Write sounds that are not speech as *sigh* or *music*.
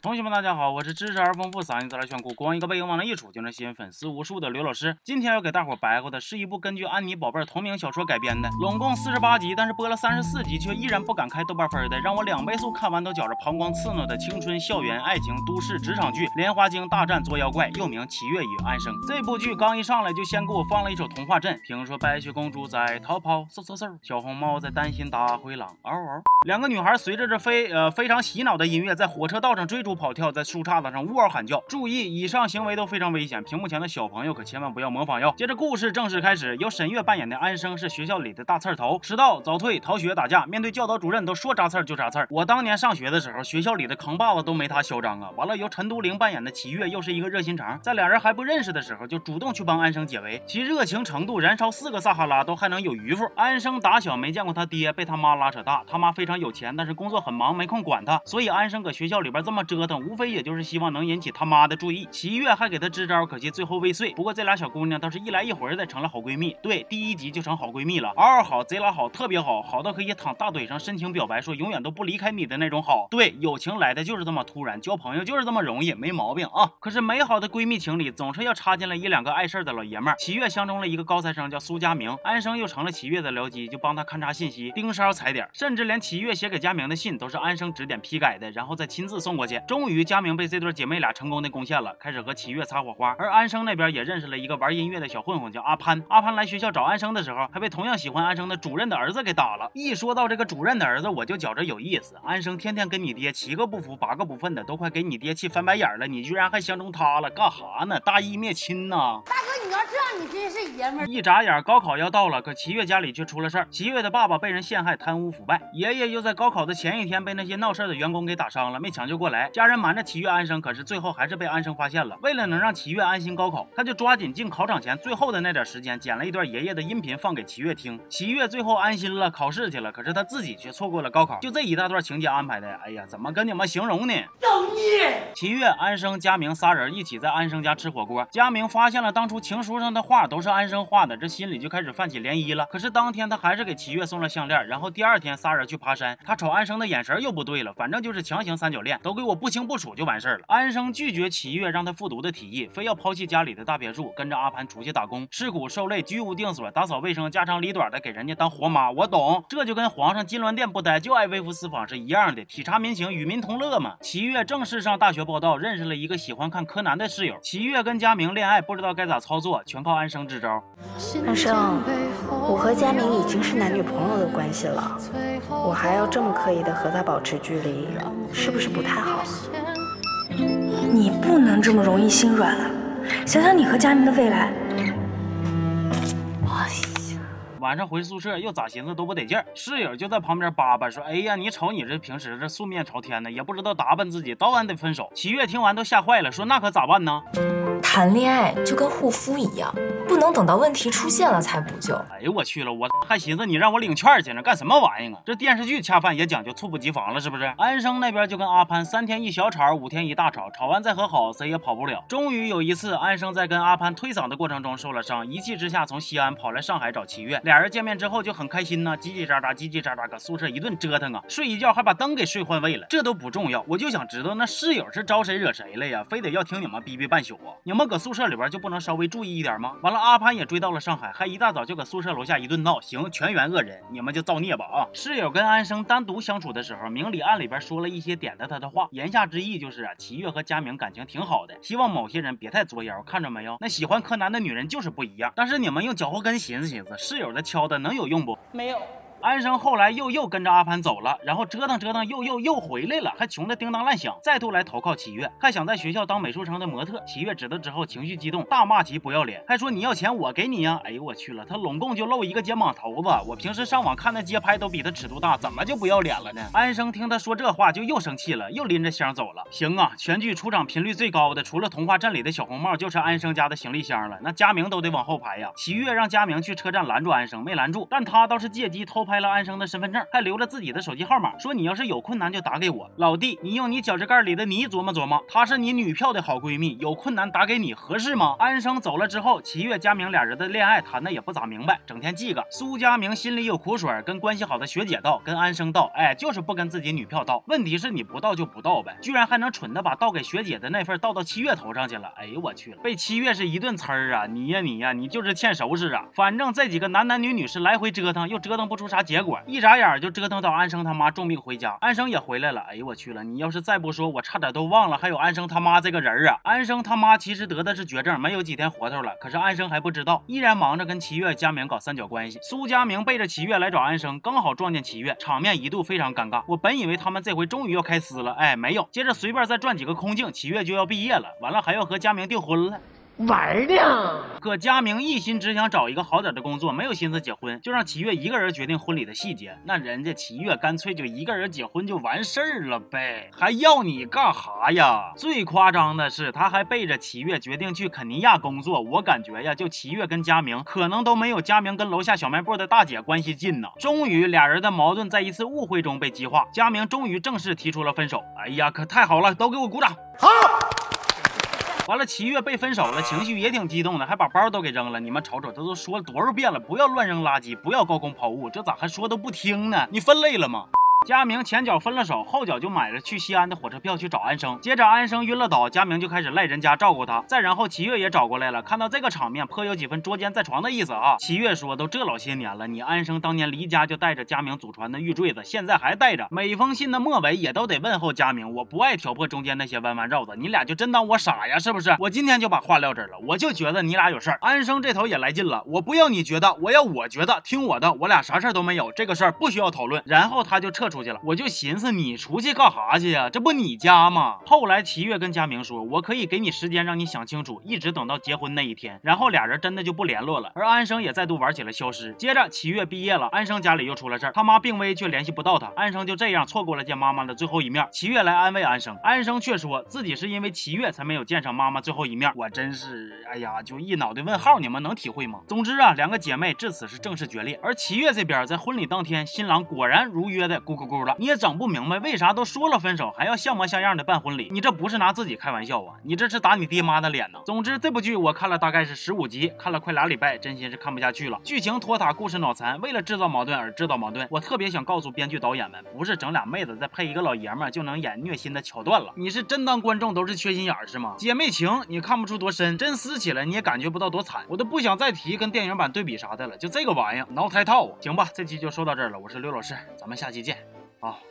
同学们，大家好，我是知识而丰富、嗓音自来炫酷、光一个背影往那一杵就能吸引粉丝无数的刘老师。今天要给大伙白话的是一部根据安妮宝贝同名小说改编的，拢共四十八集，但是播了三十四集却依然不敢开豆瓣分的，让我两倍速看完都觉着膀胱刺挠的青春校园爱情都市职场剧《莲花精大战捉妖怪》，又名《七月与安生》。这部剧刚一上来就先给我放了一首童话镇，听说白雪公主在逃跑，嗖嗖嗖，小红帽在担心大灰狼，嗷嗷。两个女孩随着这非呃非常洗脑的音乐，在火车道上追逐跑跳，在树。杈子上呜嗷喊叫，注意，以上行为都非常危险，屏幕前的小朋友可千万不要模仿哟。接着故事正式开始，由沈月扮演的安生是学校里的大刺头，迟到、早退、逃学、打架，面对教导主任都说扎刺儿就扎刺儿。我当年上学的时候，学校里的扛把子都没他嚣张啊。完了，由陈都灵扮演的齐月又是一个热心肠，在俩人还不认识的时候，就主动去帮安生解围，其热情程度燃烧四个撒哈拉都还能有余幅。安生打小没见过他爹，被他妈拉扯大，他妈非常有钱，但是工作很忙，没空管他，所以安生搁学校里边这么折折腾，无非也就是希望能引起。他妈的注意，齐月还给他支招，可惜最后未遂。不过这俩小姑娘倒是一来一回的成了好闺蜜。对，第一集就成好闺蜜了，嗷嗷好，贼拉好，特别好，好到可以躺大腿上深情表白，说永远都不离开你的那种好。对，友情来的就是这么突然，交朋友就是这么容易，没毛病啊。可是美好的闺蜜情里总是要插进来一两个碍事儿的老爷们儿。齐月相中了一个高材生叫苏佳明，安生又成了齐月的僚机，就帮他勘察信息，盯梢踩点，甚至连齐月写给佳明的信都是安生指点批改的，然后再亲自送过去。终于，佳明被这对姐妹俩成功的攻陷了。开始和齐月擦火花，而安生那边也认识了一个玩音乐的小混混，叫阿潘。阿潘来学校找安生的时候，还被同样喜欢安生的主任的儿子给打了。一说到这个主任的儿子，我就觉着有意思。安生天天跟你爹七个不服八个不忿的，都快给你爹气翻白眼了，你居然还相中他了，干哈呢？大义灭亲呐！大哥，你要这样，你真是爷们儿。一眨眼，高考要到了，可齐月家里却出了事儿。齐月的爸爸被人陷害、贪污腐败，爷爷又在高考的前一天被那些闹事的员工给打伤了，没抢救过来。家人瞒着齐月安生，可是最后还是被安生发现了。为了能让齐月安心高考，他就抓紧进考场前最后的那点时间，剪了一段爷爷的音频放给齐月听。齐月最后安心了，考试去了。可是他自己却错过了高考。就这一大段情节安排的，哎呀，怎么跟你们形容呢？造孽！齐月、安生、佳明仨人一起在安生家吃火锅。佳明发现了当初情书上的画都是安生画的，这心里就开始泛起涟漪了。可是当天他还是给齐月送了项链。然后第二天仨人去爬山，他瞅安生的眼神又不对了，反正就是强行三角恋，都给我不清不楚就完事儿了。安生拒绝齐月让他复读的提议，非要抛弃家里的大别墅，跟着阿潘出去打工，吃苦受累，居无定所，打扫卫生，家长里短的给人家当活妈。我懂，这就跟皇上金銮殿不待，就爱微服私访是一样的，体察民情，与民同乐嘛。齐月正式上大学报道，认识了一个喜欢看柯南的室友。齐月跟佳明恋爱，不知道该咋操作，全靠靠安生支招。安生，我和佳明已经是男女朋友的关系了，我还要这么刻意的和他保持距离，是不是不太好？你不能这么容易心软啊！想想你和佳明的未来。哎呀，晚上回宿舍又咋寻思都不得劲儿，室友就在旁边叭叭说：“哎呀，你瞅你这平时这素面朝天的，也不知道打扮自己，早晚得分手。”齐月听完都吓坏了，说：“那可咋办呢？”谈恋爱就跟护肤一样，不能等到问题出现了才补救。哎呦我去了，我 *laughs* 还寻思你让我领券去呢，干什么玩意儿啊？这电视剧恰饭也讲究猝不及防了，是不是？安生那边就跟阿潘三天一小吵，五天一大吵，吵完再和好，谁也跑不了。终于有一次，安生在跟阿潘推搡的过程中受了伤，一气之下从西安跑来上海找齐月。俩人见面之后就很开心呐，叽叽喳喳，叽叽喳喳，搁宿舍一顿折腾啊，睡一觉还把灯给睡换位了。这都不重要，我就想知道那室友是招谁惹谁了呀？非得要听你们逼逼半宿啊？你们搁宿舍里边就不能稍微注意一点吗？完了，阿潘也追到了上海，还一大早就搁宿舍楼下一顿闹。行，全员恶人，你们就造孽吧啊！室友跟安生单独相处的时候，明里暗里边说了一些点的他的话，言下之意就是啊，齐月和佳明感情挺好的，希望某些人别太作妖。看着没有？那喜欢柯南的女人就是不一样。但是你们用脚后跟寻思寻思，室友的敲的能有用不？没有。安生后来又又跟着阿潘走了，然后折腾折腾又又又回来了，还穷的叮当乱响，再度来投靠齐月，还想在学校当美术生的模特。齐月知道之后情绪激动，大骂其不要脸，还说你要钱我给你呀！哎呦我去了，他拢共就露一个肩膀头子，我平时上网看那街拍都比他尺度大，怎么就不要脸了呢？安生听他说这话就又生气了，又拎着箱走了。行啊，全剧出场频率最高的，除了童话镇里的小红帽，就是安生家的行李箱了。那佳明都得往后排呀。齐月让佳明去车站拦住安生，没拦住，但他倒是借机偷。拍了安生的身份证，还留了自己的手机号码，说你要是有困难就打给我。老弟，你用你脚趾盖里的泥琢磨琢磨，她是你女票的好闺蜜，有困难打给你合适吗？安生走了之后，齐月、佳明俩人的恋爱谈的也不咋明白，整天记个。苏佳明心里有苦水，跟关系好的学姐道，跟安生道，哎，就是不跟自己女票道。问题是你不道就不道呗，居然还能蠢的把道给学姐的那份倒到七月头上去了。哎呦我去了，被七月是一顿呲儿啊！你呀你呀，你就是欠收拾啊！反正这几个男男女女是来回折腾，又折腾不出啥啥结果，一眨眼就折腾到安生他妈重病回家，安生也回来了。哎呦我去了，你要是再不说，我差点都忘了还有安生他妈这个人啊！安生他妈其实得的是绝症，没有几天活头了，可是安生还不知道，依然忙着跟齐月、佳明搞三角关系。苏佳明背着齐月来找安生，刚好撞见齐月，场面一度非常尴尬。我本以为他们这回终于要开撕了，哎，没有，接着随便再转几个空镜，齐月就要毕业了，完了还要和佳明订婚了。玩呢，可佳明一心只想找一个好点的工作，没有心思结婚，就让齐月一个人决定婚礼的细节。那人家齐月干脆就一个人结婚就完事儿了呗，还要你干哈呀？最夸张的是，他还背着齐月决定去肯尼亚工作。我感觉呀，就齐月跟佳明可能都没有佳明跟楼下小卖部的大姐关系近呢。终于，俩人的矛盾在一次误会中被激化，佳明终于正式提出了分手。哎呀，可太好了，都给我鼓掌！好。完了，七月被分手了，情绪也挺激动的，还把包都给扔了。你们瞅瞅，这都说了多少遍了，不要乱扔垃圾，不要高空抛物，这咋还说都不听呢？你分类了吗？佳明前脚分了手，后脚就买了去西安的火车票去找安生。接着安生晕了倒，佳明就开始赖人家照顾他。再然后齐越也找过来了，看到这个场面，颇有几分捉奸在床的意思啊。齐越说：“都这老些年了，你安生当年离家就带着佳明祖传的玉坠子，现在还带着。每封信的末尾也都得问候佳明。我不爱挑破中间那些弯弯绕子，你俩就真当我傻呀？是不是？我今天就把话撂这儿了，我就觉得你俩有事儿。安生这头也来劲了，我不要你觉得，我要我觉得，听我的，我俩啥事儿都没有，这个事儿不需要讨论。然后他就撤出去了，我就寻。思你出去干哈去呀？这不你家吗？后来齐越跟佳明说，我可以给你时间让你想清楚，一直等到结婚那一天。然后俩人真的就不联络了。而安生也再度玩起了消失。接着齐越毕业了，安生家里又出了事儿，他妈病危却联系不到他，安生就这样错过了见妈妈的最后一面。齐越来安慰安生，安生却说自己是因为齐越才没有见上妈妈最后一面。我真是，哎呀，就一脑袋问号，你们能体会吗？总之啊，两个姐妹至此是正式决裂。而齐越这边在婚礼当天，新郎果然如约的咕咕了，你也整。不明白为啥都说了分手，还要像模像样的办婚礼？你这不是拿自己开玩笑啊？你这是打你爹妈的脸呢！总之，这部剧我看了大概是十五集，看了快俩礼拜，真心是看不下去了。剧情拖沓，故事脑残，为了制造矛盾而制造矛盾。我特别想告诉编剧导演们，不是整俩妹子再配一个老爷们就能演虐心的桥段了。你是真当观众都是缺心眼是吗？姐妹情你看不出多深，真撕起来你也感觉不到多惨。我都不想再提跟电影版对比啥的了，就这个玩意儿挠胎套啊！行吧，这期就说到这儿了。我是刘老师，咱们下期见。好。